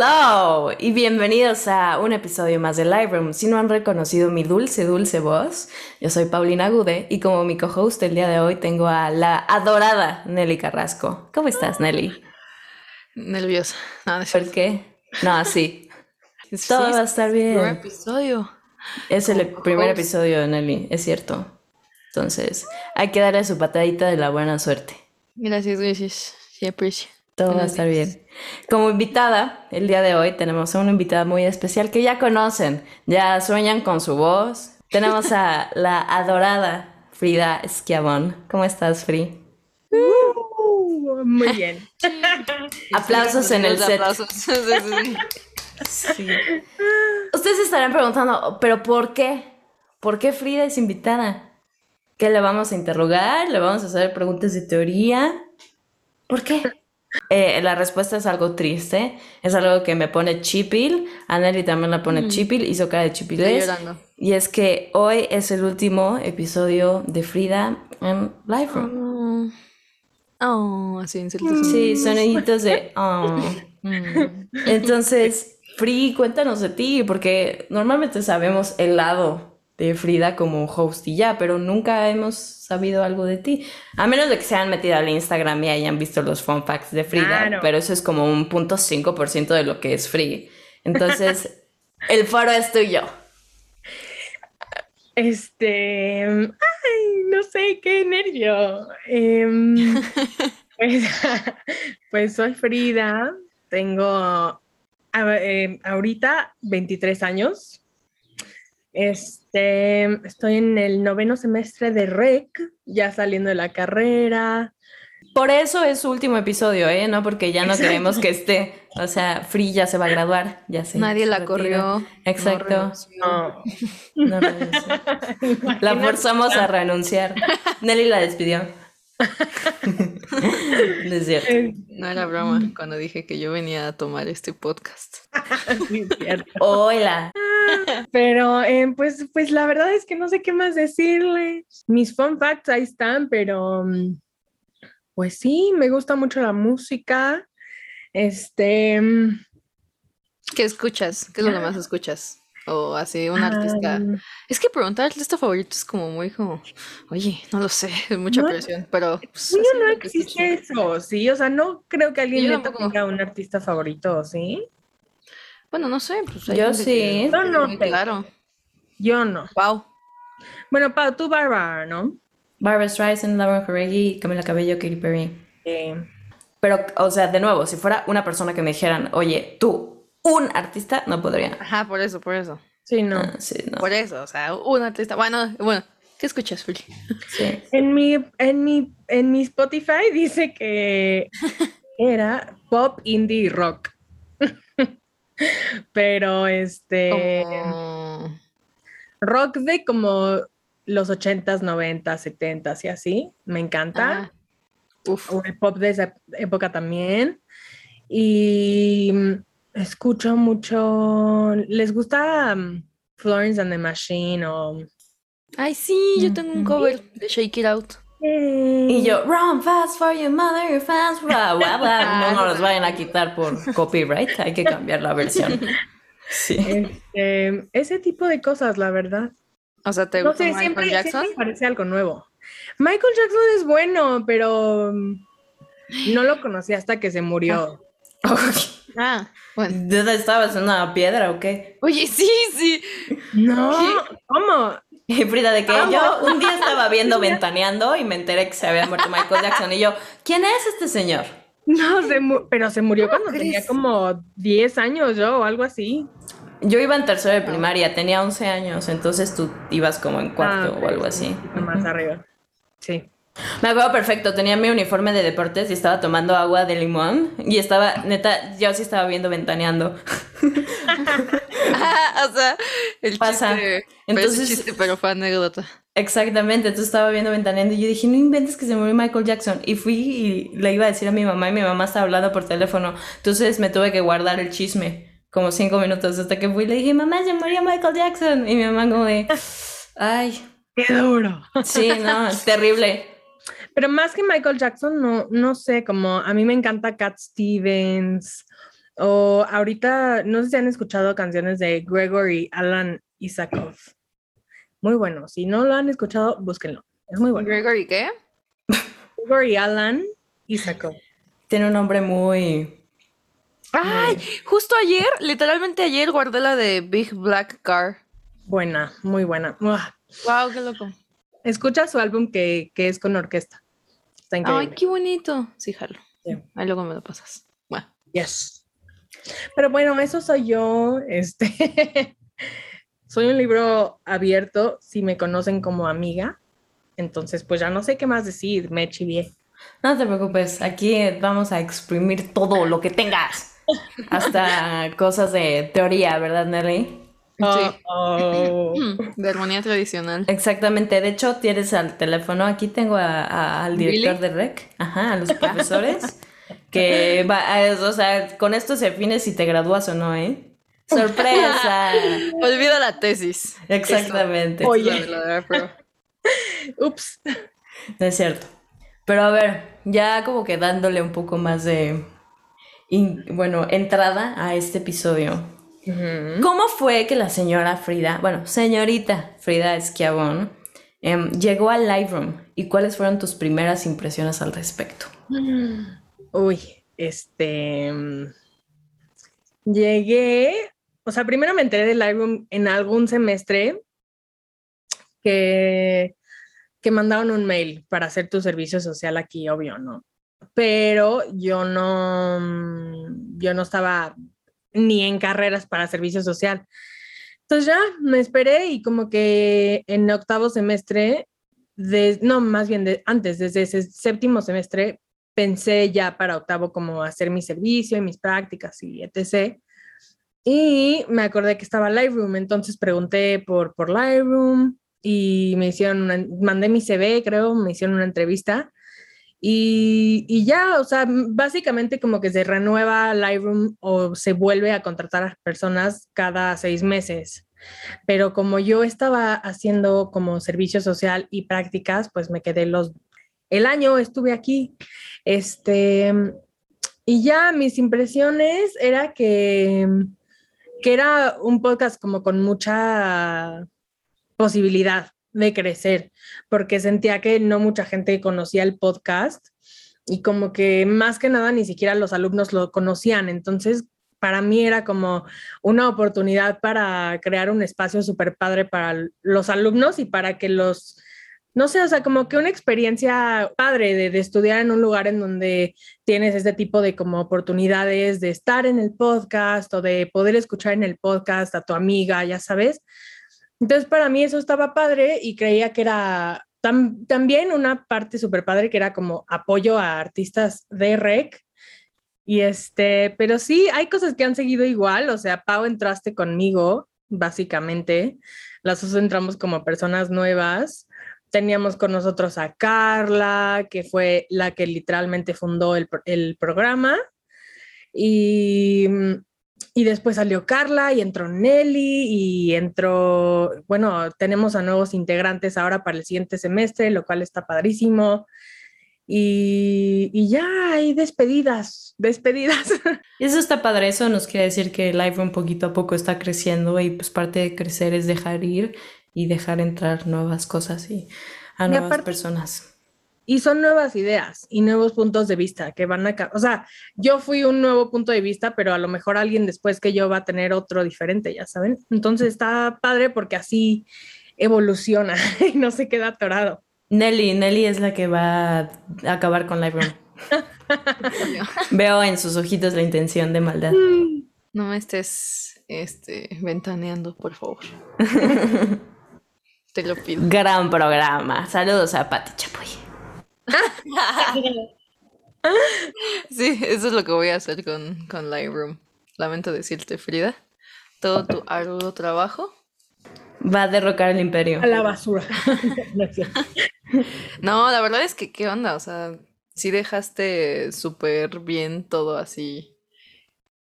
Hello y bienvenidos a un episodio más de Live Room. Si no han reconocido mi dulce, dulce voz, yo soy Paulina Gude y como mi co-host el día de hoy tengo a la adorada Nelly Carrasco. ¿Cómo estás, Nelly? Nerviosa. No, ¿Por qué? No, sí. Todo va a estar bien. Primer episodio. Es el primer episodio, Nelly, es cierto. Entonces, hay que darle su patadita de la buena suerte. Gracias, gracias. Sí, aprecio. Todo va a estar bien. Como invitada, el día de hoy tenemos a una invitada muy especial que ya conocen, ya sueñan con su voz. Tenemos a la adorada Frida Esquiabón. ¿Cómo estás, Fri? Uh, muy bien. aplausos en el set. sí. Ustedes estarán preguntando, ¿pero por qué? ¿Por qué Frida es invitada? ¿Qué le vamos a interrogar? ¿Le vamos a hacer preguntas de teoría? ¿Por qué? Eh, la respuesta es algo triste, es algo que me pone chipil, a Nelly también la pone mm. chipil, hizo cara de chipilés. Y es que hoy es el último episodio de Frida en Live Room. Oh, oh así en Sí, soniditos de oh. Mm. Entonces, Free, cuéntanos de ti, porque normalmente sabemos el lado de Frida como host y ya, pero nunca hemos sabido algo de ti. A menos de que se hayan metido al Instagram y hayan visto los fun facts de Frida, pero eso es como un punto 5% de lo que es Free. Entonces, el foro es tuyo. Este, ay, no sé, qué nervio. Em, pues, pues, soy Frida, tengo eh, ahorita 23 años. Este, estoy en el noveno semestre de REC, ya saliendo de la carrera. Por eso es su último episodio, ¿eh? No porque ya no queremos que esté. O sea, Free ya se va a graduar, ya sé. Nadie la corrió. Exacto. No. no la forzamos a renunciar. Nelly la despidió. no es cierto. No era broma cuando dije que yo venía a tomar este podcast. Hola. Pero eh, pues, pues la verdad es que no sé qué más decirle. Mis fun facts ahí están, pero mm, pues sí, me gusta mucho la música. Este. Mm, ¿Qué escuchas? ¿Qué es lo que más escuchas? O así, un artista. es que preguntar artista favorito es como muy como, oye, no lo sé, es mucha presión, pero. Pues, no existe eso, sí. O sea, no creo que alguien tenga un artista favorito, ¿sí? Bueno, no sé. Pues yo sí. Yo no. Claro. Yo no. Pau. Bueno, Pau, tú Barbara, ¿no? Barbara Streisand, Lauren Corregi, Camila Cabello, Katy Perry. Pero, o sea, de nuevo, si fuera una persona que me dijeran, oye, tú, un artista, no podría. Ajá, por eso, por eso. Sí, no. Ah, sí, no. Por eso, o sea, un artista. Bueno, bueno, ¿qué escuchas, Fuli? Sí. En mi, en mi, en mi Spotify dice que era pop, indie y rock. Pero este. Rock de como los 80s, 90s, 70s y así. Me encanta. Ah, o el pop de esa época también. Y Escucho mucho. ¿Les gusta um, Florence and the Machine o.? Ay, sí, yo tengo un cover de Shake It Out. Y yo, run fast for your mother, your fans, blah, blah, blah. No nos los vayan a quitar por copyright, hay que cambiar la versión. Sí. Este, ese tipo de cosas, la verdad. O sea, ¿te gusta Michael Jackson? Siempre parece algo nuevo. Michael Jackson es bueno, pero um, no lo conocí hasta que se murió. Ah, bueno. ¿Dónde estabas? ¿En una piedra o qué? Oye, sí, sí. No, ¿cómo? Y Frida, de que yo un día estaba viendo Ventaneando y me enteré que se había muerto Michael Jackson. Y yo, ¿quién es este señor? No, se pero se murió cuando tenía como 10 años yo o algo así. Yo iba en tercero de primaria, tenía 11 años, entonces tú ibas como en cuarto ah, o algo así. Más arriba. Sí. Me acuerdo perfecto, tenía mi uniforme de deportes y estaba tomando agua de limón y estaba, neta, yo sí estaba viendo ventaneando. ah, o sea, el pasa. Chiste, entonces, chiste, pero fue anécdota. Exactamente, entonces estaba viendo ventaneando y yo dije, no inventes que se murió Michael Jackson. Y fui y le iba a decir a mi mamá y mi mamá estaba hablando por teléfono. Entonces me tuve que guardar el chisme como cinco minutos hasta que fui y le dije, mamá, se murió Michael Jackson. Y mi mamá como de, ay. Qué duro. Sí, no, es terrible. Pero más que Michael Jackson, no, no sé, como a mí me encanta Cat Stevens O ahorita, no sé si han escuchado canciones de Gregory Alan Isakov. Muy bueno. Si no lo han escuchado, búsquenlo. Es muy bueno. ¿Gregory qué? Gregory Alan Isakov. Tiene un nombre muy. ¡Ay! Justo ayer, literalmente ayer, guardé la de Big Black Car. Buena, muy buena. ¡Wow! ¡Qué loco! Escucha su álbum que, que es con orquesta. Está increíble. ¡Ay, qué bonito! Sí, jalo. Ahí luego me lo pasas. Bueno. Yes. Pero bueno, eso soy yo. Este. soy un libro abierto si me conocen como amiga. Entonces, pues ya no sé qué más decir, me chivié. No te preocupes, aquí vamos a exprimir todo lo que tengas. Hasta cosas de teoría, ¿verdad, Nelly? Sí. Oh. De armonía tradicional. Exactamente. De hecho, tienes al teléfono. Aquí tengo al director de REC, ajá, a los profesores. que va, o sea, con esto se define si te gradúas o no, ¿eh? ¡Sorpresa! Olvida la tesis. Exactamente. Oye. Ups. No es cierto. Pero a ver, ya como que dándole un poco más de, bueno, entrada a este episodio. ¿Cómo fue que la señora Frida, bueno, señorita Frida Esquiabón, em, llegó al Lightroom y cuáles fueron tus primeras impresiones al respecto? Uy, este... Em, llegué, o sea, primero me enteré del Lightroom en algún semestre que que mandaron un mail para hacer tu servicio social aquí, obvio, ¿no? Pero yo no, yo no estaba ni en carreras para servicio social. Entonces ya me esperé y como que en octavo semestre, de, no, más bien de, antes, desde ese séptimo semestre, pensé ya para octavo como hacer mi servicio y mis prácticas y etc. Y me acordé que estaba Lightroom, entonces pregunté por, por Lightroom y me hicieron, una, mandé mi CV, creo, me hicieron una entrevista y, ya, o sea, básicamente como que se renueva Lightroom o se vuelve a contratar a personas cada seis meses. Pero como yo estaba haciendo como servicio social y prácticas, pues me quedé los, el año estuve aquí. Este, y ya mis impresiones era que, que era un podcast como con mucha posibilidad de crecer, porque sentía que no mucha gente conocía el podcast y como que más que nada ni siquiera los alumnos lo conocían. Entonces, para mí era como una oportunidad para crear un espacio súper padre para los alumnos y para que los, no sé, o sea, como que una experiencia padre de, de, estudiar en un lugar en donde tienes este tipo de como oportunidades de estar en el podcast o de poder escuchar en el podcast a tu amiga, ya sabes. Entonces, para mí eso estaba padre y creía que era también una parte súper padre que era como apoyo a artistas de rec. Y este, pero sí, hay cosas que han seguido igual. O sea, Pau entraste conmigo, básicamente. Las dos entramos como personas nuevas. Teníamos con nosotros a Carla, que fue la que literalmente fundó el, el programa. Y y después salió Carla y entró Nelly y entró, bueno, tenemos a nuevos integrantes ahora para el siguiente semestre, lo cual está padrísimo. Y, y ya hay despedidas, despedidas. Eso está padre, eso nos quiere decir que Live poquito a poco está creciendo y pues parte de crecer es dejar ir y dejar entrar nuevas cosas y a nuevas personas y son nuevas ideas y nuevos puntos de vista que van a, o sea, yo fui un nuevo punto de vista, pero a lo mejor alguien después que yo va a tener otro diferente, ya saben. Entonces está padre porque así evoluciona y no se queda atorado. Nelly, Nelly es la que va a acabar con Lightroom. Veo en sus ojitos la intención de maldad. No me estés este, ventaneando, por favor. Te lo pido. Gran programa. Saludos a Pati Chapoy. sí, eso es lo que voy a hacer con, con Lightroom. Lamento decirte, Frida. Todo tu arduo trabajo va a derrocar el imperio. A la basura. no, la verdad es que, ¿qué onda? O sea, sí dejaste súper bien todo así,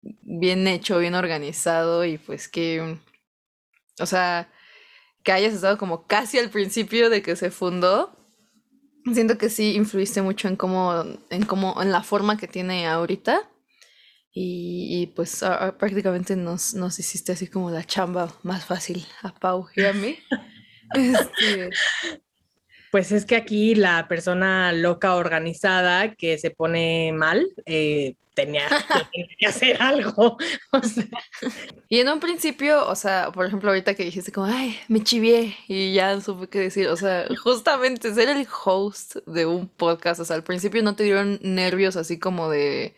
bien hecho, bien organizado y pues que, o sea, que hayas estado como casi al principio de que se fundó Siento que sí influiste mucho en cómo, en cómo, en la forma que tiene ahorita. Y, pues prácticamente nos, nos hiciste así como la chamba más fácil a Pau y a mí. Este, pues es que aquí la persona loca organizada que se pone mal eh, tenía, que hacer algo. Y en un principio, o sea, por ejemplo, ahorita que dijiste como, ay, me chivié y ya supe qué decir, o sea, justamente ser el host de un podcast, o sea, al principio no te dieron nervios así como de,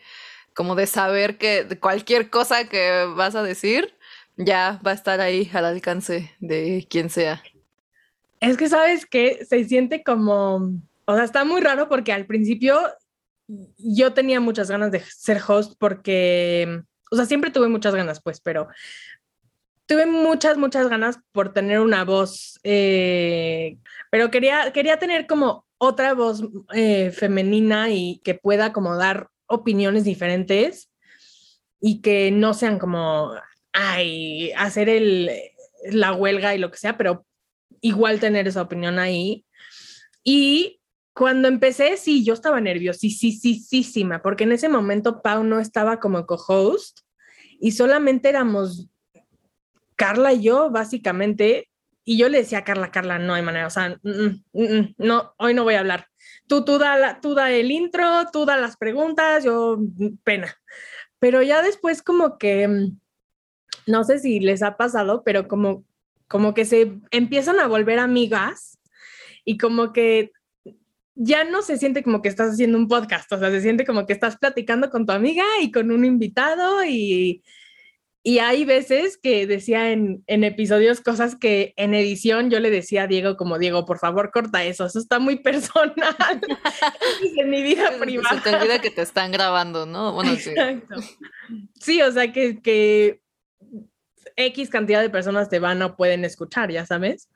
como de saber que cualquier cosa que vas a decir ya va a estar ahí al alcance de quien sea. Es que sabes que se siente como, o sea, está muy raro porque al principio yo tenía muchas ganas de ser host porque, o sea, siempre tuve muchas ganas, pues, pero tuve muchas, muchas ganas por tener una voz, eh, pero quería, quería tener como otra voz eh, femenina y que pueda como dar opiniones diferentes y que no sean como, ay, hacer el, la huelga y lo que sea, pero igual tener esa opinión ahí. Y cuando empecé, sí, yo estaba nerviosísima, porque en ese momento Pau no estaba como co-host y solamente éramos Carla y yo, básicamente. Y yo le decía a Carla, Carla, no hay manera, o sea, mm, mm, mm, no, hoy no voy a hablar. Tú, tú, da tú da el intro, tú da las preguntas, yo, pena. Pero ya después como que, no sé si les ha pasado, pero como como que se empiezan a volver amigas y como que ya no se siente como que estás haciendo un podcast, o sea, se siente como que estás platicando con tu amiga y con un invitado y, y hay veces que decía en, en, episodios cosas que en edición yo le decía a Diego como, Diego, por favor, corta eso, eso está muy personal en mi vida privada. Se te olvida que te están grabando, ¿no? Bueno, sí. Exacto. Sí, o sea, que, que X cantidad de personas te van o pueden escuchar, ya sabes.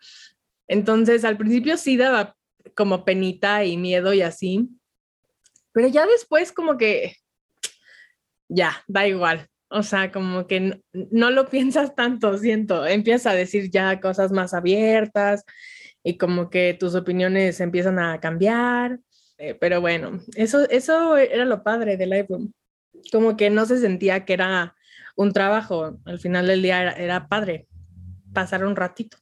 Entonces, al principio sí daba como penita y miedo y así, pero ya después como que ya, da igual. O sea, como que no, lo piensas tanto, siento. Empiezas a decir ya cosas más abiertas y como que tus opiniones empiezan a cambiar. Eh, pero bueno, eso, eso era lo padre del Lightroom. Como que no se sentía que era un trabajo. Al final del día era, padre pasar un ratito.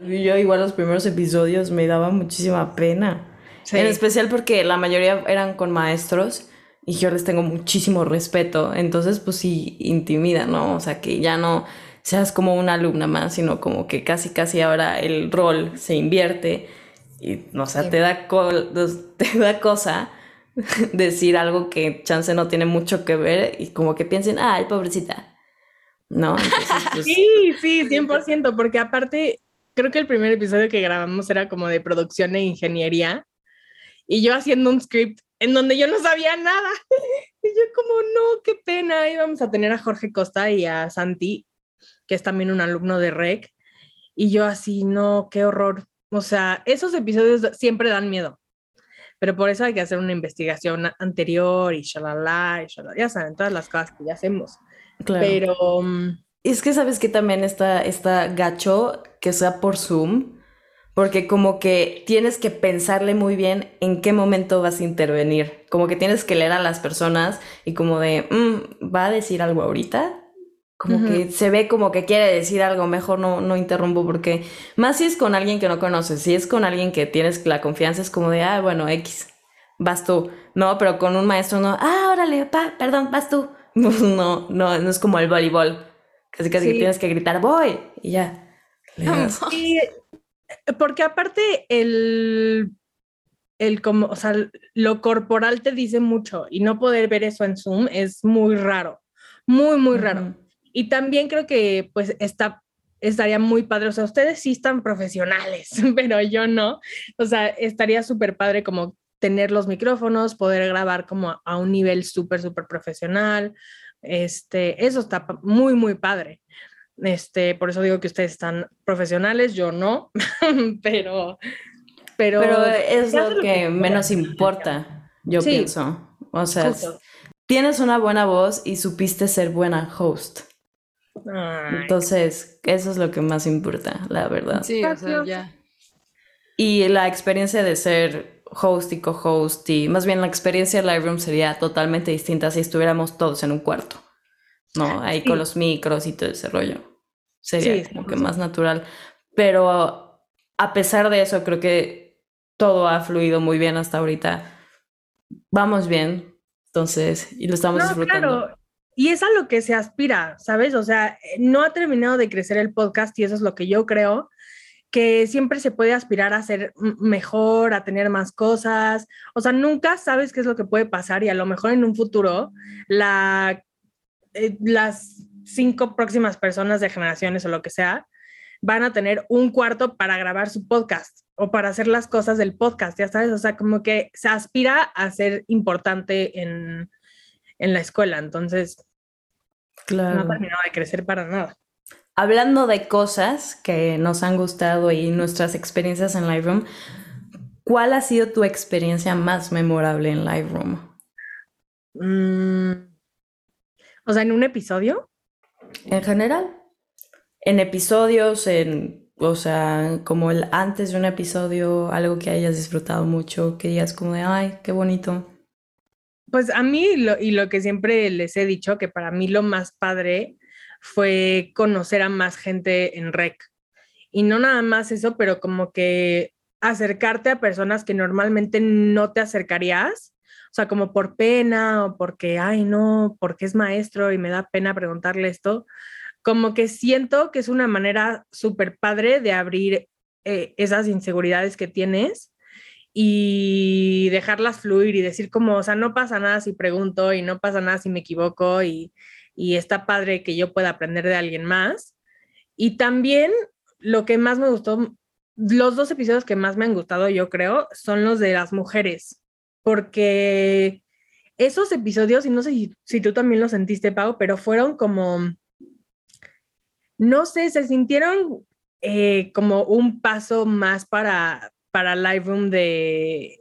Yo igual los primeros episodios me daba muchísima pena. En especial porque la mayoría eran con maestros y yo les tengo muchísimo respeto. Entonces, pues sí, intimida, ¿no? O sea, que ya no seas como una alumna más, sino como que casi, casi ahora el rol se invierte y, o sea, te, da te da cosa decir algo que chance no tiene mucho que ver y como que piensen, ay, pobrecita. ¿No? Pues sí, sí, 100%, porque aparte, creo que el primer episodio que grabamos era como de producción e ingeniería, y yo haciendo un script en donde yo no sabía nada. Y yo como, no, qué pena. Íbamos a tener a Jorge Costa y a Santi, que es también un alumno de REC, y yo así, no, qué horror. O sea, esos episodios siempre dan miedo, pero por eso hay que hacer una investigación anterior y shalala, y shalala, ya saben, todas las cosas que ya hacemos. Pero... Mm, es que sabes que también está, está gacho que sea por Zoom, porque como que tienes que pensarle muy bien en qué momento vas a intervenir, como que tienes que leer a las personas y como de, mm, ¿va a decir algo ahorita? Como que se ve como que quiere decir algo, mejor no, no interrumpo porque más si es con alguien que no conoces, si es con alguien que tienes la confianza, es como de, ah, bueno, X, vas tú, no, pero con un maestro no, ah, órale, pa, perdón, vas tú. No, no, no es como el voleibol. Casi casi que tienes que gritar, voy, y ya. Sí, porque aparte el, el como, o sea, lo corporal te dice mucho y no poder ver eso en Zoom es muy raro, muy, muy raro. Y también creo que pues está, estaría muy padre, o sea, ustedes sí están profesionales, pero yo no, o sea, estaría súper padre como tener los micrófonos, poder grabar como a un nivel súper, súper profesional. Este, eso está muy, muy padre. Este, por eso digo que ustedes están profesionales, yo no, pero, pero, pero es lo que, menos importa, yo pienso. O sea, tienes una buena voz y supiste ser buena host. Entonces, eso es lo que más importa, la verdad. Sí, o sea, ya. Y la experiencia de ser host y co-host y más bien la experiencia de Lightroom sería totalmente distinta si estuviéramos todos en un cuarto. ¿no? Ahí con los micros y todo ese rollo. Sería como que más natural. Pero a pesar de eso, creo que todo ha fluido muy bien hasta ahorita. Vamos bien, entonces, y lo estamos disfrutando. Claro. Y es a lo que se aspira, ¿sabes? O sea, no ha terminado de crecer el podcast y eso es lo que yo creo, que siempre se puede aspirar a ser mejor, a tener más cosas. O sea, nunca sabes qué es lo que puede pasar y a lo mejor en un futuro la, eh, las cinco próximas personas de generaciones o lo que sea van a tener un cuarto para grabar su podcast o para hacer las cosas del podcast, ya sabes, o sea, como que se aspira a ser importante en, en la escuela, entonces claro. no ha terminado de crecer para nada. Hablando de cosas que nos han gustado y nuestras experiencias en Lightroom, ¿cuál ha sido tu experiencia más memorable en Lightroom? Mm, o sea, en un episodio. En general. En episodios, en, o sea, como el antes de un episodio, algo que hayas disfrutado mucho, que digas como de, ay, qué bonito. Pues a mí, y lo que siempre les he dicho, que para mí lo más padre fue conocer a más gente en REC. Y no nada más eso, pero como que acercarte a personas que normalmente no te acercarías, o sea, como por pena o porque, ay, no, porque es maestro y me da pena preguntarle esto, como que siento que es una manera súper padre de abrir eh, esas inseguridades que tienes y dejarlas fluir y decir como, o sea, no pasa nada si pregunto y no pasa nada si me equivoco y y está padre que yo pueda aprender de alguien más. Y también lo que más me gustó, los dos episodios que más me han gustado, yo creo, son los de las mujeres, porque esos episodios, y no sé si, tú también lo sentiste, Pau, pero fueron como, no sé, se sintieron eh, como un paso más para, para Lightroom de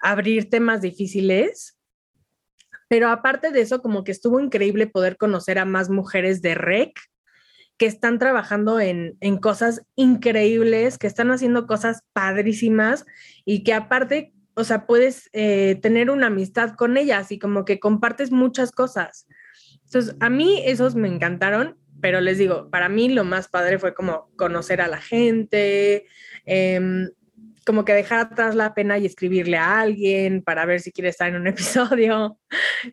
abrir temas difíciles pero aparte de eso, como que estuvo increíble poder conocer a más mujeres de REC que están trabajando en, cosas increíbles, que están haciendo cosas padrísimas y que aparte, o sea, puedes eh, tener una amistad con ellas y como que compartes muchas cosas. Entonces, a mí esos me encantaron, pero les digo, para mí lo más padre fue como conocer a la gente, eh, como que dejar atrás la pena y escribirle a alguien para ver si quiere estar en un episodio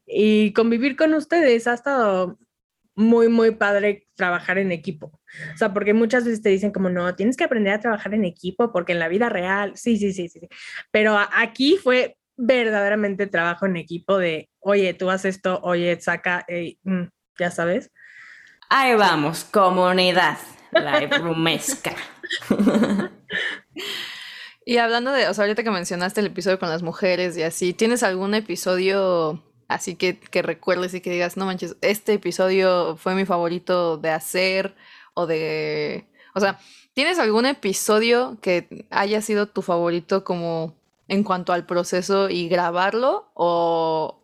y convivir con ustedes. Ha estado muy, muy padre trabajar en equipo. O sea, porque muchas veces te dicen como, no, tienes que aprender a trabajar en equipo porque en la vida real, sí, sí, sí, sí. sí. Pero aquí fue verdaderamente trabajo en equipo de, oye, tú haces esto, oye, saca, mm, ya sabes. Ahí vamos, comunidad, la rumesca. Y hablando de, o sea, ahorita que mencionaste el episodio con las mujeres y así, ¿tienes algún episodio así que, que recuerdes y que digas, no manches, este episodio fue mi favorito de hacer o de... O sea, ¿tienes algún episodio que haya sido tu favorito como en cuanto al proceso y grabarlo? O,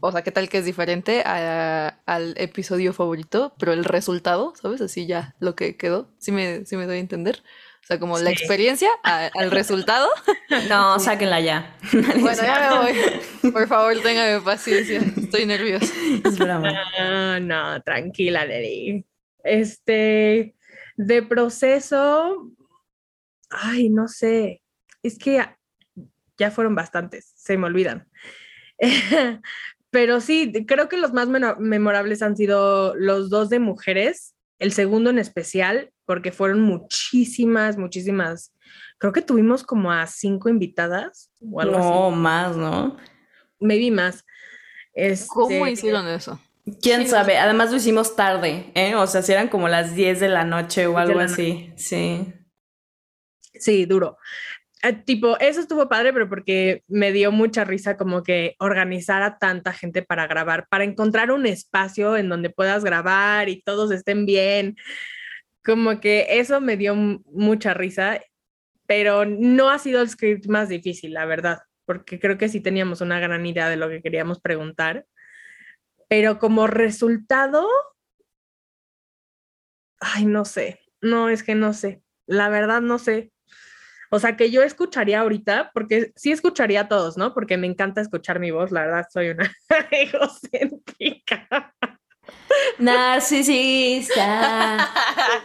o sea, ¿qué tal que es diferente al episodio favorito, pero el resultado, ¿sabes? Así ya lo que quedó, sí me, sí me doy a entender. O sea, como la experiencia al resultado. No, sáquenla ya. bueno, ya me voy. Por favor, téngame paciencia. Estoy nerviosa. Es broma. No, no, tranquila, Lely. Este, de proceso, ay, no sé. Es que ya fueron bastantes, se me olvidan. Pero sí, creo que los más memorables han sido los dos de mujeres, el segundo en especial, porque fueron muchísimas, muchísimas. Creo que tuvimos como a cinco invitadas o algo no, más, ¿no? Maybe más. ¿Cómo este, hicieron eso? ¿Quién sabe? Además lo hicimos tarde, ¿eh? O sea, si eran como las 10 de la noche o algo así. Sí. Sí, duro. Eh, tipo, eso estuvo padre, pero porque me dio mucha risa como que organizar a tanta gente para grabar, para encontrar un espacio en donde puedas grabar y todos estén bien. Como que eso me dio mucha risa, pero no ha sido el script más difícil, la verdad, porque creo que sí teníamos una gran idea de lo que queríamos preguntar. Pero como resultado, ay, no sé, no, es que no sé, la verdad no sé. O sea, que yo escucharía ahorita, porque sí escucharía a todos, ¿no? Porque me encanta escuchar mi voz, la verdad, soy una egocéntrica. Narcisista.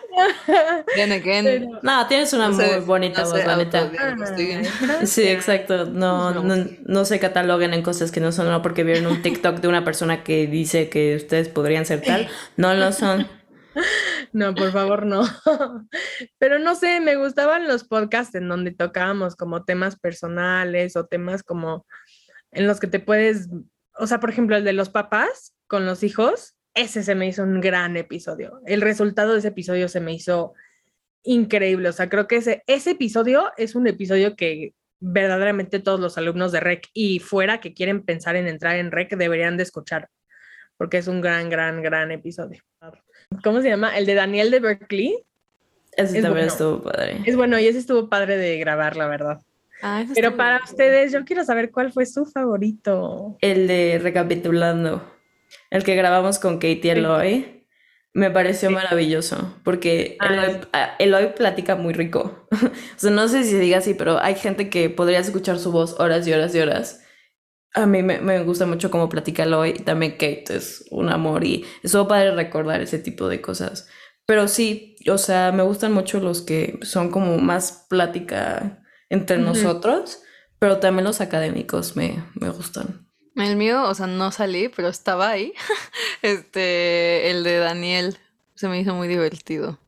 No, tienes una muy bonita voz, la neta. Sí, exacto. No, no, no se cataloguen en cosas que no son, no porque vieron un TikTok de una persona que dice que ustedes podrían ser tal. No lo son. No, por favor, no. Pero no sé, me gustaban los podcasts en donde tocábamos como temas personales o temas como en los que te puedes, o sea, por ejemplo, el de los papás con los hijos, ese se me hizo un gran episodio. El resultado de ese episodio se me hizo increíble. O sea, creo que ese, ese episodio es un episodio que verdaderamente todos los alumnos de REC y fuera que quieren pensar en entrar en REC deberían de escuchar, porque es un gran, gran, gran episodio. ¿Cómo se llama? El de Daniel de Berkeley. Ese también estuvo padre. Es bueno y ese estuvo padre de grabar, la verdad. Ah, Pero para ustedes, yo quiero saber cuál fue su favorito. El de Recapitulando, el que grabamos con Katie Eloy. Me pareció maravilloso porque ah, ah, Eloy, platica muy rico. o sea, no sé si se diga así, pero hay gente que podría escuchar su voz horas y horas y horas. A mí me, gusta mucho cómo platica Eloy. También Kate es un amor y estuvo padre recordar ese tipo de cosas. Pero sí, o sea, me gustan mucho los que son como más plática entre nosotros, pero también los académicos me, me gustan. El mío, o sea, no salí, pero estaba ahí. Este, el de Daniel se me hizo muy divertido.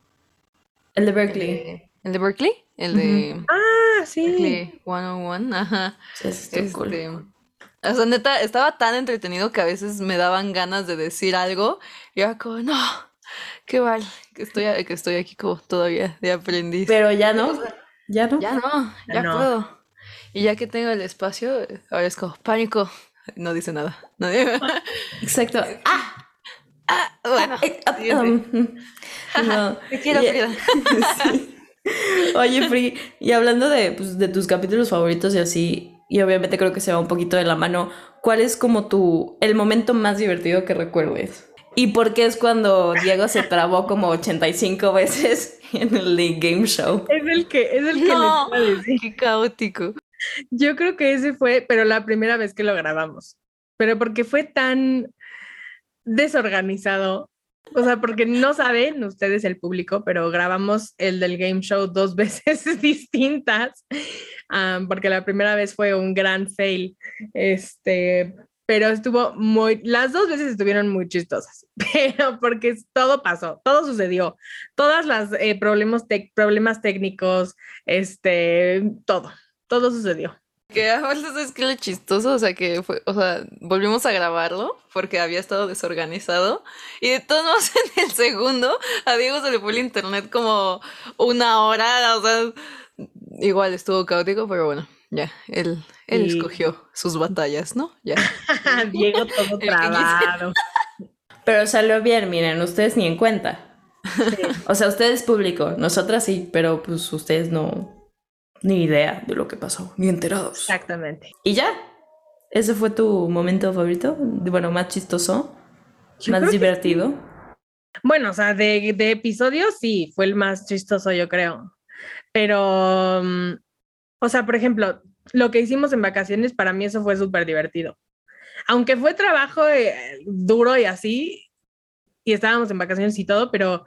El de Berkeley. ¿El de Berkeley? El de. Ah, sí. Berkeley 101, ajá. Sí, este, O sea, neta, estaba tan entretenido que a veces me daban ganas de decir algo. Y era como, no, qué mal, que estoy, que estoy aquí como todavía de aprendiz. Pero ya no, ya no. Ya no, ya puedo. Y ya que tengo el espacio, ahora es como pánico, no dice nada. Exacto. ¡Ah! ¡Ah! Bueno. Ah, eh, um, no. Te quiero, Frida. Oye, Free, y hablando de, pues, de tus capítulos favoritos y así, y obviamente creo que se va un poquito de la mano, ¿cuál es como tu, el momento más divertido que recuerdes? ¿Y por qué es cuando Diego se trabó como 85 veces en el Game Show? Es el que, es el que no, Qué caótico. Yo creo que ese fue, pero la primera vez que lo grabamos. Pero porque fue tan desorganizado. O sea, porque no saben ustedes el público, pero grabamos el del game show dos veces distintas, ah, porque la primera vez fue un gran fail. Este, pero estuvo muy, las dos veces estuvieron muy chistosas, pero porque todo pasó, todo sucedió, todas las eh, problemas, problemas técnicos, este, todo todo sucedió. Que a veces es que lo chistoso, o sea, que fue, o sea, volvimos a grabarlo porque había estado desorganizado y de todos modos en el segundo a Diego se le fue el internet como una hora, o sea, igual estuvo caótico, pero bueno, ya, él, él escogió sus batallas, ¿no? Ya. Diego todo trabado. Pero salió bien, miren, ustedes ni en cuenta. O sea, ustedes público, nosotras sí, pero pues ustedes no, ni idea de lo que pasó, ni enterados. Exactamente. ¿Y ya? ¿Ese fue tu momento favorito? Bueno, más chistoso, más divertido. Bueno, o sea, de, de episodios sí, fue el más chistoso, yo creo. Pero, mm, o sea, por ejemplo, lo que hicimos en vacaciones, para mí eso fue súper divertido. Aunque fue trabajo eh, duro y así, y estábamos en vacaciones y todo, pero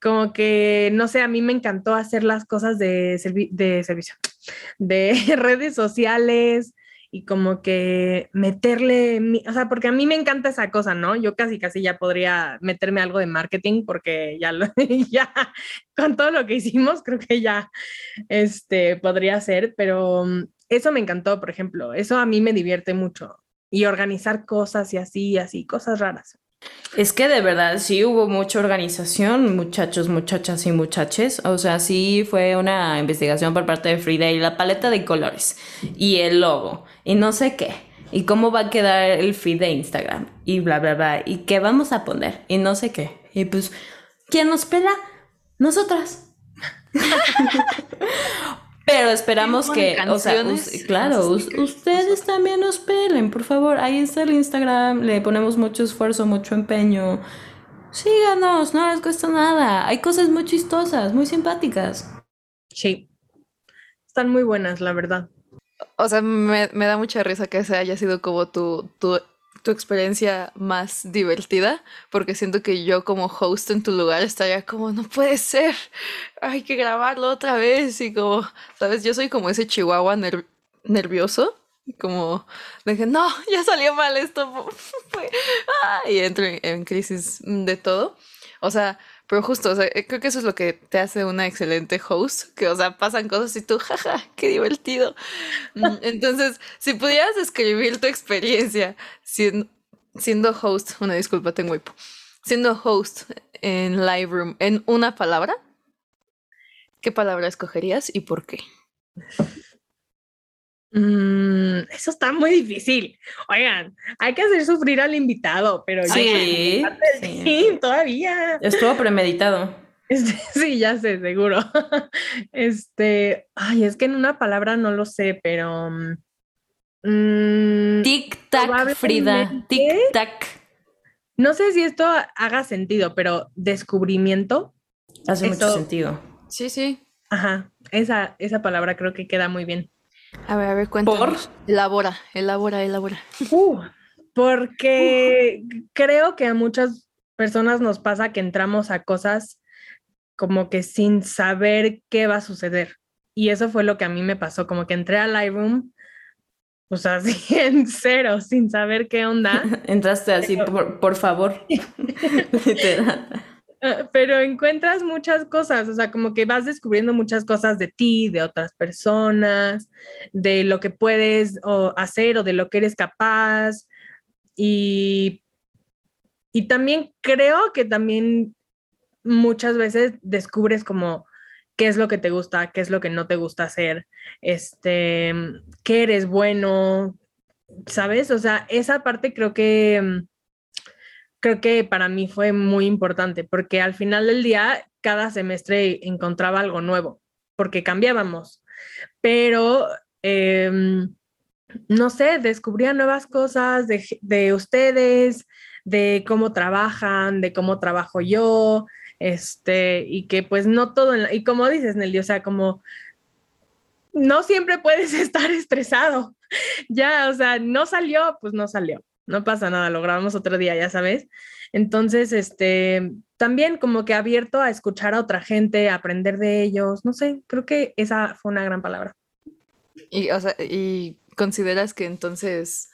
como que, no sé, a mí me encantó hacer las cosas de, de servicio, de redes sociales y como que meterle, o sea, porque a mí me encanta esa cosa, ¿no? Yo casi, casi ya podría meterme algo de marketing porque ya, lo, ya con todo lo que hicimos, creo que ya este, podría ser, pero mm, eso me encantó, por ejemplo, eso a mí me divierte mucho y organizar cosas y así, así, cosas raras. Es que de verdad sí hubo mucha organización, muchachos, muchachas y muchaches. O sea, sí fue una investigación por parte de Frida y la paleta de colores y el logo y no sé qué. Y cómo va a quedar el feed de Instagram y bla, bla, bla. Y qué vamos a poner y no sé qué. Y pues, ¿quién nos pela? Nosotras. Pero esperamos que, o sea, claro, ustedes también nos pelen, por favor. Ahí está el Instagram, le ponemos mucho esfuerzo, mucho empeño. Síganos, no les cuesta nada. Hay cosas muy chistosas, muy simpáticas. Sí, están muy buenas, la verdad. O sea, me, da mucha risa que ese haya sido como tu, tu, tu experiencia más divertida, porque siento que yo como host en tu lugar estaría como, no puede ser, hay que grabarlo otra vez y como, sabes, yo soy como ese chihuahua nervioso, como dije, no, ya salió mal esto, ah", y entro en crisis de todo. O sea, pero justo, o sea, eh, creo que eso es lo que te hace una excelente host, que, o sea, pasan cosas y tú, jaja, qué divertido. Mm, entonces, si pudieras describir tu experiencia siendo, siendo host, una disculpa, tengo hipo, siendo host en Lightroom en una palabra, ¿qué palabra escogerías y por qué? Mm, eso está muy difícil. Oigan, hay que hacer sufrir al invitado, pero sí, sí. todavía. Estuvo premeditado. Este, sí, ya sé, seguro. Este, ay, es que en una palabra no lo sé, pero. Mm, tic tac, Frida. Tic tac. No sé si esto haga sentido, pero descubrimiento. Hace mucho sentido. Sí, sí. Ajá, esa, esa palabra creo que queda muy bien. A ver, a ver, cuéntanos. ¿Por? Elabora, elabora, elabora. Uh, porque creo que a muchas personas nos pasa que entramos a cosas como que sin saber qué va a suceder. Y eso fue lo que a mí me pasó, como que entré a Lightroom, sea, así en cero, sin saber qué onda. Entraste así, por, por favor. Literal. Pero encuentras muchas cosas, o sea, como que vas descubriendo muchas cosas de ti, de otras personas, de lo que puedes hacer o de lo que eres capaz. Y, y también creo que también muchas veces descubres como qué es lo que te gusta, qué es lo que no te gusta hacer, este, qué eres bueno, ¿sabes? O sea, esa parte creo que creo que para mí fue muy importante porque al final del día cada semestre encontraba algo nuevo porque cambiábamos, pero em, no sé, descubría nuevas cosas de, ustedes, de cómo trabajan, de cómo trabajo yo, este, y que pues no todo, y como dices, Nelly, o sea, como no siempre puedes estar estresado, ya, o sea, no salió, pues no salió no pasa nada, lo grabamos otro día, ya sabes. Entonces, este, también como que abierto a escuchar a otra gente, a aprender de ellos, no sé, creo que esa fue una gran palabra. Y, o sea, y consideras que entonces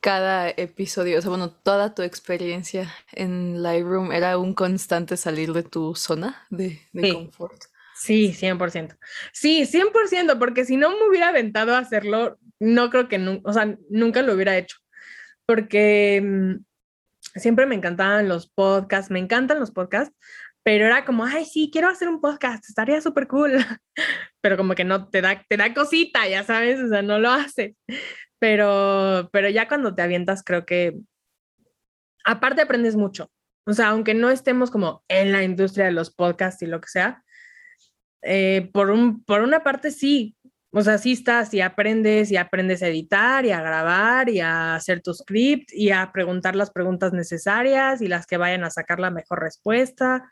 cada episodio, o sea, bueno, toda tu experiencia en Lightroom era un constante salir de tu zona de, de confort. Sí, 100%. Sí, 100%, porque si no me hubiera aventado a hacerlo, no creo que, o sea, nunca lo hubiera hecho porque mm, siempre me encantaban los podcasts, me encantan los podcasts, pero era como, ay, sí, quiero hacer un podcast, estaría súper cool, pero como que no te da, te da cosita, ya sabes, o sea, no lo haces. Pero, pero ya cuando te avientas, creo que aparte aprendes mucho. O sea, aunque no estemos como en la industria de los podcasts y lo que sea, eh, por, un, por una parte sí, o sea, sí estás y aprendes y aprendes a editar y a grabar y a hacer tu script y a preguntar las preguntas necesarias y las que vayan a sacar la mejor respuesta.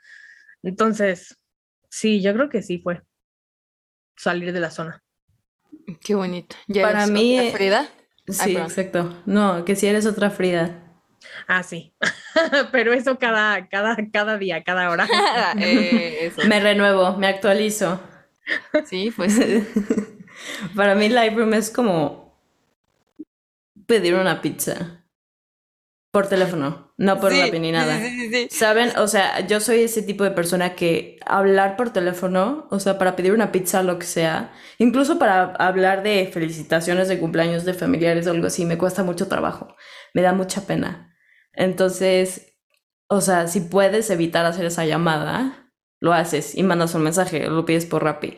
Entonces, sí, yo creo que sí fue salir de la zona. Qué bonito. Para mí, Frida. Sí, exacto. No, que si eres otra Frida. Ah, sí. Pero eso cada, cada, cada día, cada hora. Eh, me renuevo, me actualizo. Sí, pues. Para mí Lightroom es como pedir una pizza por teléfono, no por la ni nada. ¿Saben? O sea, yo soy ese tipo de persona que hablar por teléfono, o sea, para pedir una pizza, lo que sea, incluso para hablar de felicitaciones de cumpleaños de familiares o algo así, me cuesta mucho trabajo, me da mucha pena. Entonces, o sea, si puedes evitar hacer esa llamada, lo haces y mandas un mensaje, lo pides por Rappi.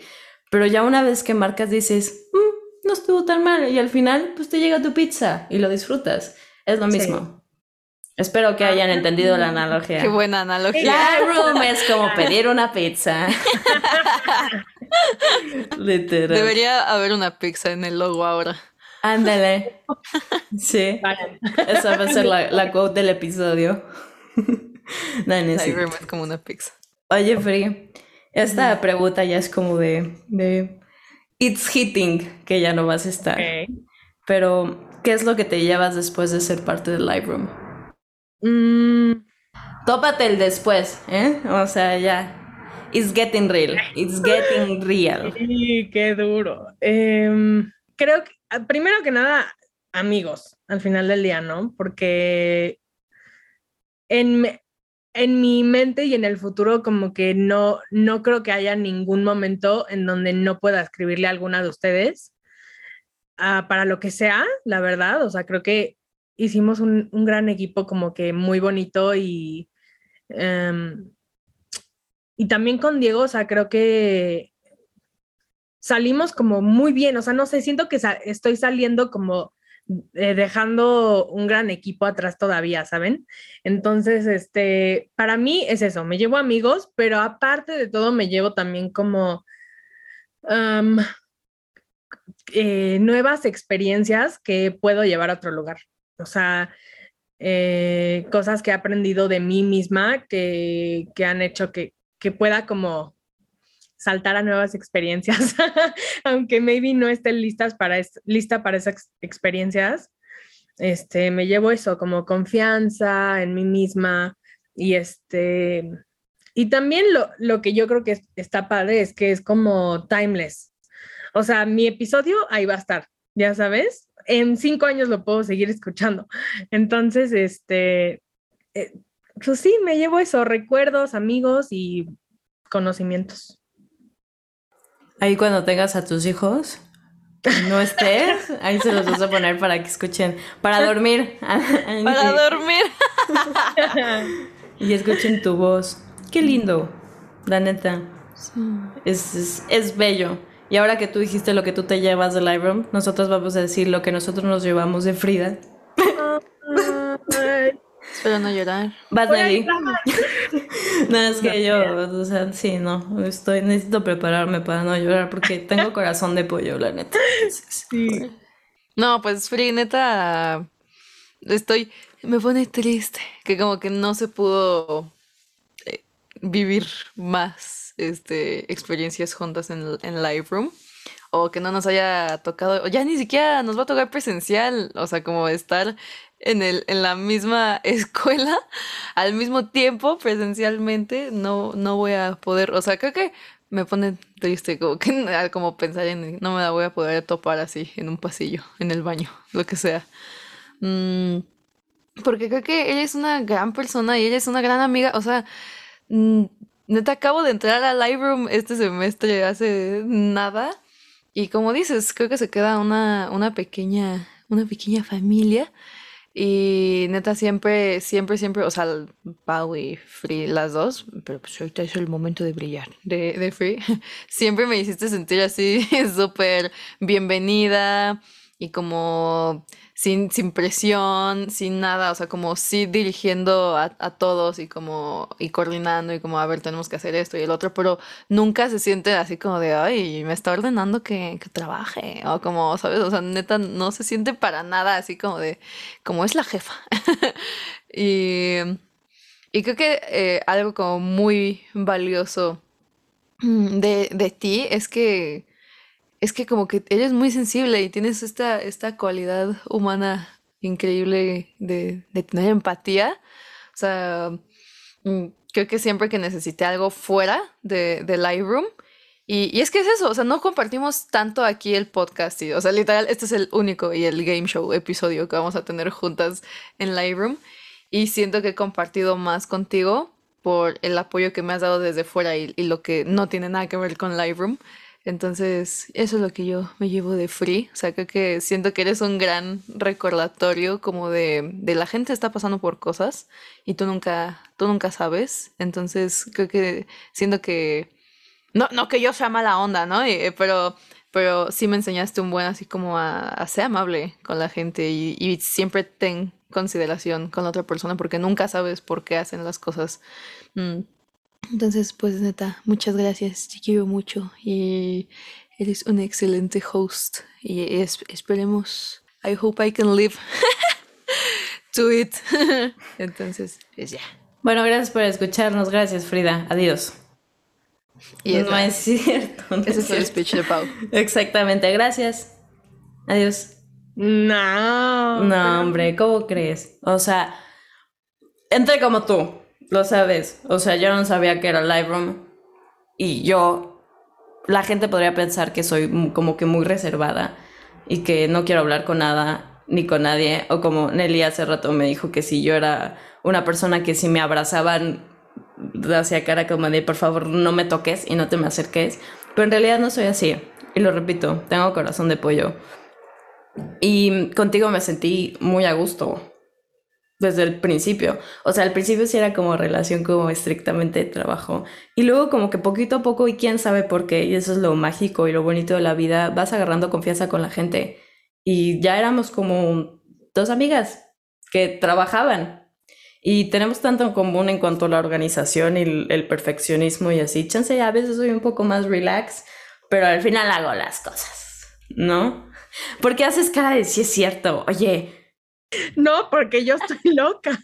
Pero ya una vez que marcas dices, mm, no estuvo tan mal y al final pues te llega tu pizza y lo disfrutas. Es lo mismo. Espero que hayan entendido la analogía. Qué buena analogía. Lightroom es como pedir una pizza. Literal. Debería haber una pizza en el logo ahora. Ándale. Sí. Esa va a ser la, la quote del episodio. Lightroom es como una pizza. Oye, Free, esta pregunta ya es como de, de It's hitting, que ya no vas a estar. Pero, ¿qué es lo que te llevas después de ser parte del Lightroom? Mm. Tópate el después, ¿eh? O sea, ya. It's getting real. It's getting real. Sí, qué duro. Em, creo que, ah, primero que nada, amigos, al final del día, ¿no? Porque en, en mi mente y en el futuro como que no, no creo que haya ningún momento en donde no pueda escribirle a alguna de ustedes ah, para lo que sea, la verdad. O sea, creo que hicimos un, gran equipo como que muy bonito y, em, y también con Diego, o sea, creo que salimos como muy bien, o sea, no sé, siento que estoy saliendo como eh, dejando un gran equipo atrás todavía, ¿saben? Entonces, este, para mí es eso, me llevo amigos, pero aparte de todo me llevo también como eh, nuevas experiencias que puedo llevar a otro lugar. O sea, eh, cosas que he aprendido de mí misma que, que han hecho que, que pueda como saltar a nuevas experiencias, aunque maybe no esté listas para lista para esas experiencias. Este, me llevo eso como confianza en mí misma y este y también lo, lo que yo creo que está padre es que es como timeless. O sea, mi episodio ahí va a estar, ya sabes, en cinco años lo puedo seguir escuchando. Entonces, este, eh, pues sí, me llevo eso, recuerdos, amigos y conocimientos. Ahí cuando tengas a tus hijos, no estés, ahí se los vas a poner para que escuchen, para dormir. para dormir. y escuchen tu voz. Qué lindo, la neta. Es, es, bello. Y ahora que tú dijiste lo que tú te llevas de Lightroom, nosotros vamos a decir lo que nosotros nos llevamos de Frida. Espero no llorar. Vas, Nelly. no, es que yo, o sea, sí, no, estoy, necesito prepararme para no llorar porque tengo corazón de pollo, la neta. sí. No, pues Free, neta, estoy, me pone triste que como que no se pudo eh, vivir más este, experiencias juntas en, en Lightroom o que no nos haya tocado, o ya ni siquiera nos va a tocar presencial, o sea, como estar en, el, en la misma escuela al mismo tiempo presencialmente, no, no voy a poder, o sea, creo que me pone triste como que como pensar en no me la voy a poder topar así en un pasillo, en el baño, lo que sea. Mm, porque creo que ella es una gran persona y ella es una gran amiga, o sea, mm, neta acabo de entrar a Lightroom este semestre hace nada y como dices, creo que se queda una, una pequeña, una pequeña familia y neta, siempre, siempre, siempre, o sea, Pau y Free, las dos, pero pues ahorita es el momento de brillar de, de Free. Siempre me hiciste sentir así, súper bienvenida y como sin, sin presión, sin nada, o sea, como sí dirigiendo a, todos y como y coordinando y como, a ver, tenemos que hacer esto y el otro, pero nunca se siente así como de, ay, me está ordenando que, que trabaje, o como, ¿sabes? O sea, neta, no se siente para nada así como de, como es la jefa. y, y creo que eh, algo como muy valioso de, de ti es que es que como que ella es muy sensible y tienes esta, esta cualidad humana increíble de, tener empatía. O sea, mm, creo que siempre que necesité algo fuera de, de Lightroom, y, y, es que es eso, o sea, no compartimos tanto aquí el podcast, y, o sea, literal, este es el único y el game show episodio que vamos a tener juntas en Lightroom, y siento que he compartido más contigo por el apoyo que me has dado desde fuera y, y lo que no tiene nada que ver con Lightroom. Entonces, eso es lo que yo me llevo de Free. O sea, creo que siento que eres un gran recordatorio como de, de la gente está pasando por cosas y tú nunca, tú nunca sabes. Entonces, creo que siento que, no, no que yo sea mala onda, ¿no? Eh, pero, pero sí me enseñaste un buen así como a, ser amable con la gente y, y siempre ten consideración con la otra persona porque nunca sabes por qué hacen las cosas. Mm, entonces, pues neta, muchas gracias, te quiero mucho y eres un excelente host y esperemos, I hope I can live to it. Entonces, pues ya. Bueno, gracias por escucharnos, gracias Frida, adiós. Y no es cierto. Ese es el speech de Pau. Exactamente, gracias. Adiós. No. No, hombre, ¿cómo crees? O sea, entré como tú, lo sabes. O sea, yo no sabía que era Lightroom y yo, la gente podría pensar que soy como que muy reservada y que no quiero hablar con nada ni con nadie. O como Nelly hace rato me dijo que si yo era una persona que si me abrazaban hacia cara como de por favor no me toques y no te me acerques. Pero en realidad no soy así. Y lo repito, tengo corazón de pollo. Y contigo me sentí muy a gusto desde el principio. O sea, al principio sí era como relación como estrictamente de trabajo. Y luego como que poquito a poco, y quién sabe por qué, y eso es lo mágico y lo bonito de la vida, vas agarrando confianza con la gente. Y ya éramos como dos amigas que trabajaban. Y tenemos tanto en común en cuanto a la organización y el, perfeccionismo y así. Chance, a veces soy un poco más relax, pero al final hago las cosas, ¿no? Porque haces cara de si es cierto. Oye, no, porque yo estoy loca.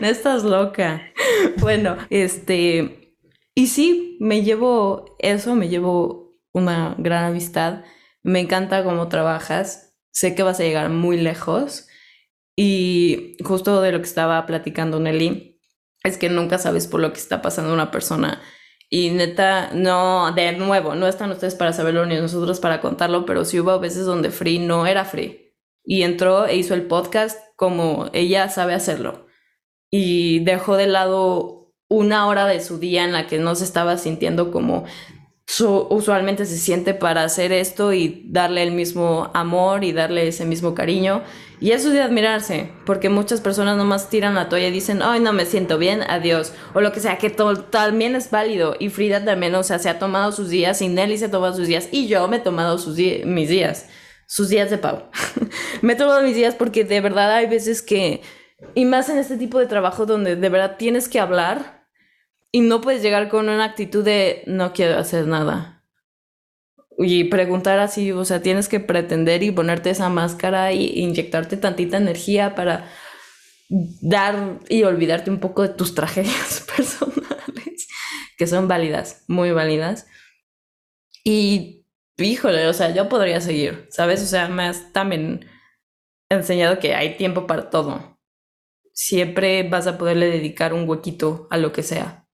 no estás loca. Bueno, este, y sí, me llevo eso, me llevo una gran amistad. Me encanta cómo trabajas. Sé que vas a llegar muy lejos. Y justo de lo que estaba platicando Nelly, es que nunca sabes por lo que está pasando una persona. Y neta, no, de nuevo, no están ustedes para saberlo ni nosotros para contarlo, pero sí hubo veces donde Free no era Free y entró e hizo el podcast como ella sabe hacerlo. Y dejó de lado una hora de su día en la que no se estaba sintiendo como usualmente se siente para hacer esto y darle el mismo amor y darle ese mismo cariño. Y eso es de admirarse, porque muchas personas nomás tiran la toalla y dicen, ay, no me siento bien, adiós. O lo que sea, que todo, también es válido. Y Frida también, o sea, se ha tomado sus días, y Nelly se ha tomado sus días, y yo me he tomado mis días sus días de pago. me tomo mis días porque de verdad hay veces que, y más en este tipo de trabajo donde de verdad tienes que hablar y no puedes llegar con una actitud de no quiero hacer nada. Y preguntar así, o sea, tienes que pretender y ponerte esa máscara y inyectarte tantita energía para dar y olvidarte un poco de tus tragedias personales, que son válidas, muy válidas. Y híjole, o sea, yo podría seguir, ¿sabes? O sea, me has también enseñado que hay tiempo para todo. Siempre vas a poderle dedicar un huequito a lo que sea.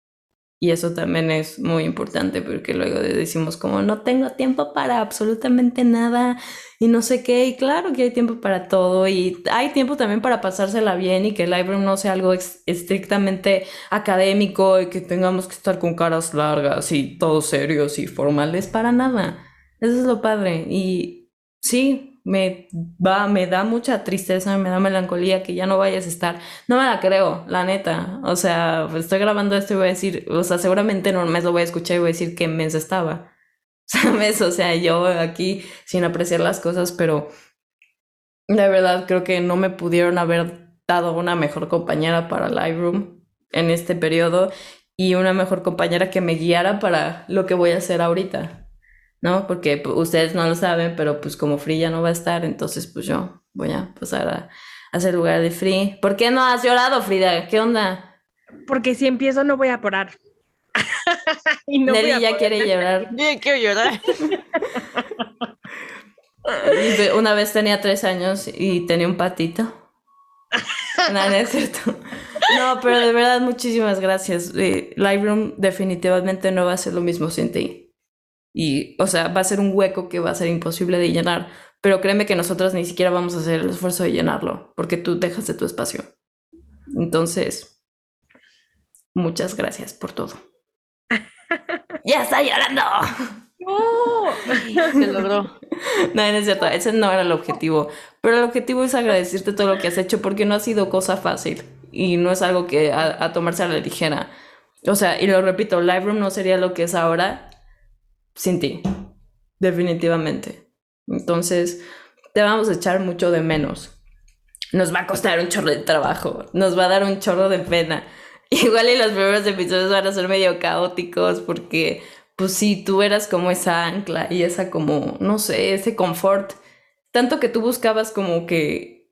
Y eso también es muy importante porque luego decimos como no tengo tiempo para absolutamente nada y no sé qué. Y claro que hay tiempo para todo y hay tiempo también para pasársela bien y que el library no sea algo estrictamente académico y que tengamos que estar con caras largas y todos serios y formales para nada. Eso es lo padre. Y sí, me va, me da mucha tristeza, me da melancolía que ya no vayas a estar. No me la creo, la neta. O sea, estoy grabando esto y voy a decir, o sea, seguramente en lo voy a escuchar y voy a decir qué mes estaba. ¿Sabes? O sea, yo aquí sin apreciar las cosas, pero de verdad creo que no me pudieron haber dado una mejor compañera para Lightroom en este periodo y una mejor compañera que me guiara para lo que voy a hacer ahorita. ¿No? Porque pues, ustedes no lo saben, pero pues como Free ya no va a estar, entonces pues yo voy a pasar a, hacer lugar de Free. ¿Por qué no has llorado, Frida? ¿Qué onda? Porque si empiezo no voy a parar. y no Nelly ya quiere llorar. Yo quiero llorar. Una vez tenía tres años y tenía un patito. No, no es cierto. No, pero de verdad, muchísimas gracias. Eh, Lightroom definitivamente no va a ser lo mismo sin ti. Y, o sea, va a ser un hueco que va a ser imposible de llenar. Pero créeme que nosotros ni siquiera vamos a hacer el esfuerzo de llenarlo, porque tú dejas de tu espacio. Entonces, muchas gracias por todo. ¡Ya está llorando! Se logró. No, no es cierto, ese no era el objetivo. Pero el objetivo es agradecerte todo lo que has hecho porque no ha sido cosa fácil y no es algo que a, a tomarse a la ligera. O sea, y lo repito, Lightroom no sería lo que es ahora sin ti, definitivamente. Entonces, te vamos a echar mucho de menos. Nos va a costar un chorro de trabajo, nos va a dar un chorro de pena. Igual y los primeros episodios van a ser medio caóticos porque, pues sí, tú eras como esa ancla y esa como, no sé, ese confort. Tanto que tú buscabas como que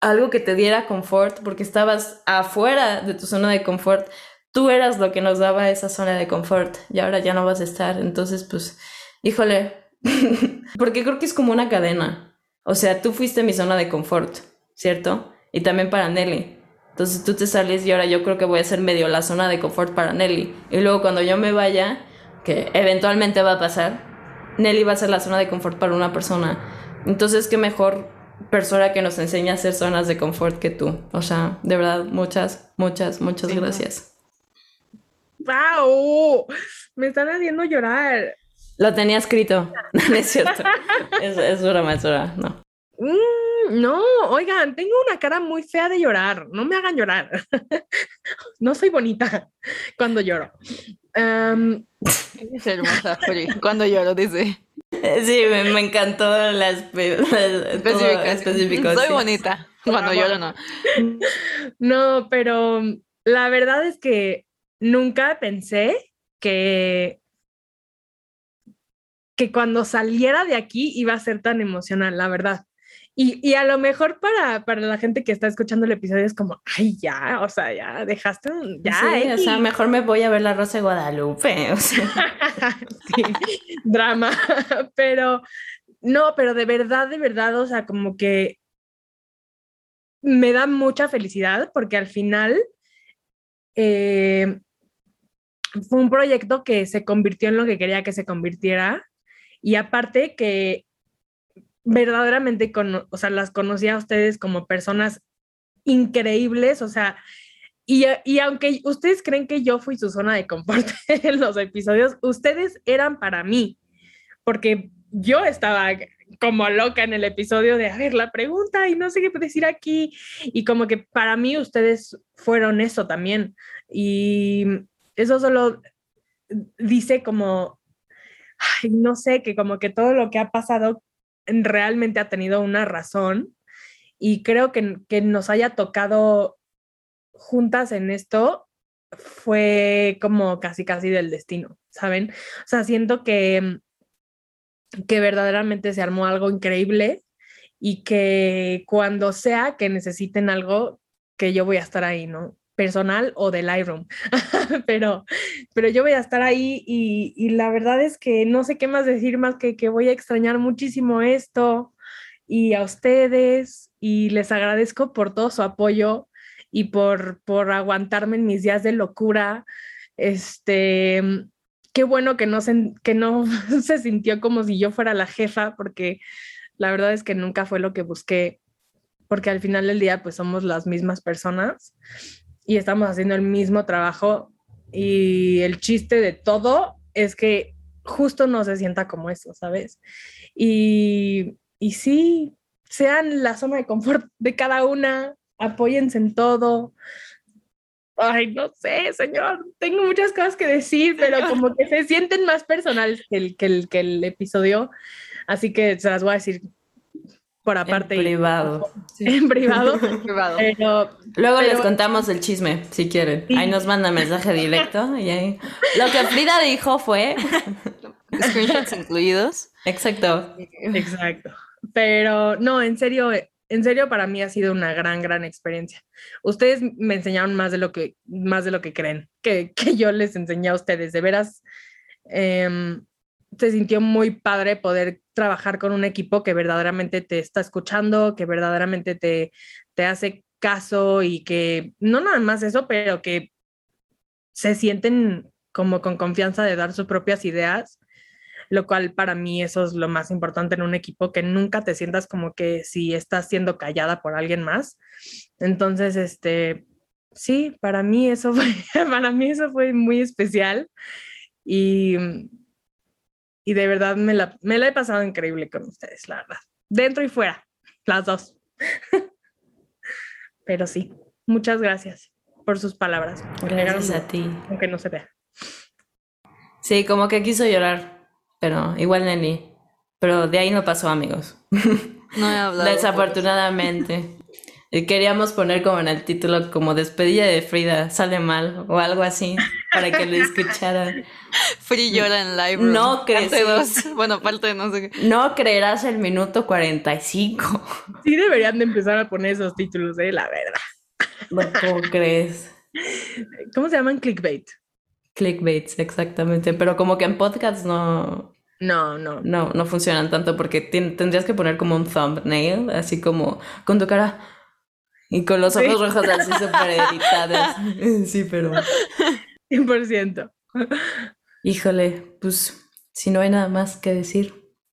algo que te diera confort porque estabas afuera de tu zona de confort, tú eras lo que nos daba esa zona de confort y ahora ya no vas a estar. Entonces, pues, híjole, porque creo que es como una cadena. o sea, tú fuiste mi zona de confort, ¿cierto? Y también para Nelly. Entonces tú te sales y ahora yo creo que voy a ser medio la zona de confort para Nelly. Y luego cuando yo me vaya, que eventualmente va a pasar, Nelly va a ser la zona de confort para una persona. Entonces, qué mejor persona que nos enseña a hacer zonas de confort que tú. O sea, de verdad, muchas, muchas, muchas gracias. ¡Wow! Me están haciendo llorar. Lo tenía escrito, no es cierto. es, es broma, es no. Mm, no, oigan, tengo una cara muy fea de llorar. No me hagan llorar. no soy bonita cuando lloro. Um, es hermosa, Cuando lloro, dice. Sí, me, encantó las, específicas. Soy bonita. Cuando lloro, no. No, pero la verdad es que nunca pensé que, que cuando saliera de aquí iba a ser tan emocional, la verdad. Y, a lo mejor para, para, la gente que está escuchando el episodio es como, ay, ya, o sea, ya dejaste, ya. Sí, o sea, mejor me voy a ver la Rosa de Guadalupe, o sea. sí, drama, pero no, pero de verdad, de verdad, o sea, como que me da mucha felicidad porque al final eh, fue un proyecto que se convirtió en lo que quería que se convirtiera. Y aparte que verdaderamente, con, o sea, las conocí a ustedes como personas increíbles, o sea, y, y, aunque ustedes creen que yo fui su zona de confort en los episodios, ustedes eran para mí, porque yo estaba como loca en el episodio de, a ver, la pregunta y no sé qué decir aquí, y como que para mí ustedes fueron eso también, y eso solo dice como, no sé, que como que todo lo que ha pasado realmente ha tenido una razón y creo que, que nos haya tocado juntas en esto fue como casi casi del destino, ¿saben? O sea, siento que, que verdaderamente se armó algo increíble y que cuando sea que necesiten algo, que yo voy a estar ahí, ¿no? Personal o del Lightroom, pero, pero yo voy a estar ahí y, y, la verdad es que no sé qué más decir más que que voy a extrañar muchísimo esto y a ustedes y les agradezco por todo su apoyo y por, por aguantarme en mis días de locura. Este, qué bueno que no, se, que no se sintió como si yo fuera la jefa, porque la verdad es que nunca fue lo que busqué, porque al final del día pues somos las mismas personas y estamos haciendo el mismo trabajo y el chiste de todo es que justo no se sienta como eso, ¿sabes? Y, y sí, sean la zona de confort de cada una, apóyense en todo. Ay, no sé, señor, tengo muchas cosas que decir, pero como que se sienten más personales que el, que el, que el episodio, así que se las voy a decir por aparte. En privado. En privado. Pero, Luego les contamos el chisme, si quieren. Ahí nos manda mensaje directo. Y ahí... Lo que Frida dijo fue... Screenshots incluidos. Exacto. Exacto. Pero no, en serio, en serio para mí ha sido una gran, gran experiencia. Ustedes me enseñaron más de lo que, más de lo que creen, que, que yo les enseñé a ustedes. De veras, eh, se sintió muy padre poder trabajar con un equipo que verdaderamente te está escuchando, que verdaderamente te, te hace caso y que no nada más eso, pero que se sienten como con confianza de dar sus propias ideas, lo cual para mí eso es lo más importante en un equipo, que nunca te sientas como que si estás siendo callada por alguien más. Entonces, este, sí, para mí eso para mí eso fue muy especial y y de verdad me la, me la he pasado increíble con ustedes, la verdad. Dentro y fuera, las dos. Pero sí, muchas gracias por sus palabras. Gracias a ti. Aunque no se vea. Sí, como que quiso llorar, pero igual Nelly. Pero de ahí no pasó, amigos. No he hablado. Desafortunadamente. Queríamos poner como en el título como despedida de Frida, sale mal o algo así para que lo escucharan. Free llora en live. No crees. Bueno, parte no sé qué. No creerás el minuto 45. Sí deberían de empezar a poner esos títulos, eh, la verdad. No, ¿cómo crees? ¿Cómo se llaman clickbait? Clickbaits, exactamente. Pero como que en podcast no. No, no. No, no funcionan tanto porque tendrías que poner como un thumbnail, así como con tu cara y con los ojos rojos así súper editados. Sí, pero... 100%. Híjole, pues si no hay nada más que decir,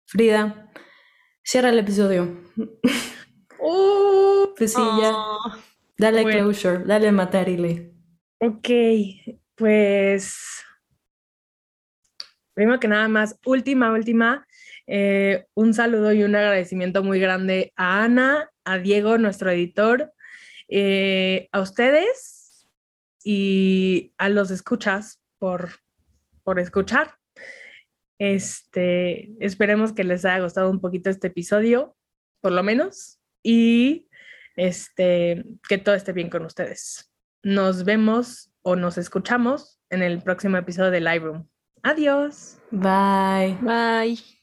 Frida, cierra el episodio. Uh, pues sí, ya. Dale closure, dale matarile. Ok, pues primero que nada más, última, última, eh, un saludo y un agradecimiento muy grande a Ana, a Diego, nuestro editor, eh, a ustedes y a los escuchas por, por escuchar. Este, esperemos que les haya gustado un poquito este episodio, por lo menos, y este, que todo esté bien con ustedes. Nos vemos o nos escuchamos en el próximo episodio de Live Room. Adiós. Bye. Bye.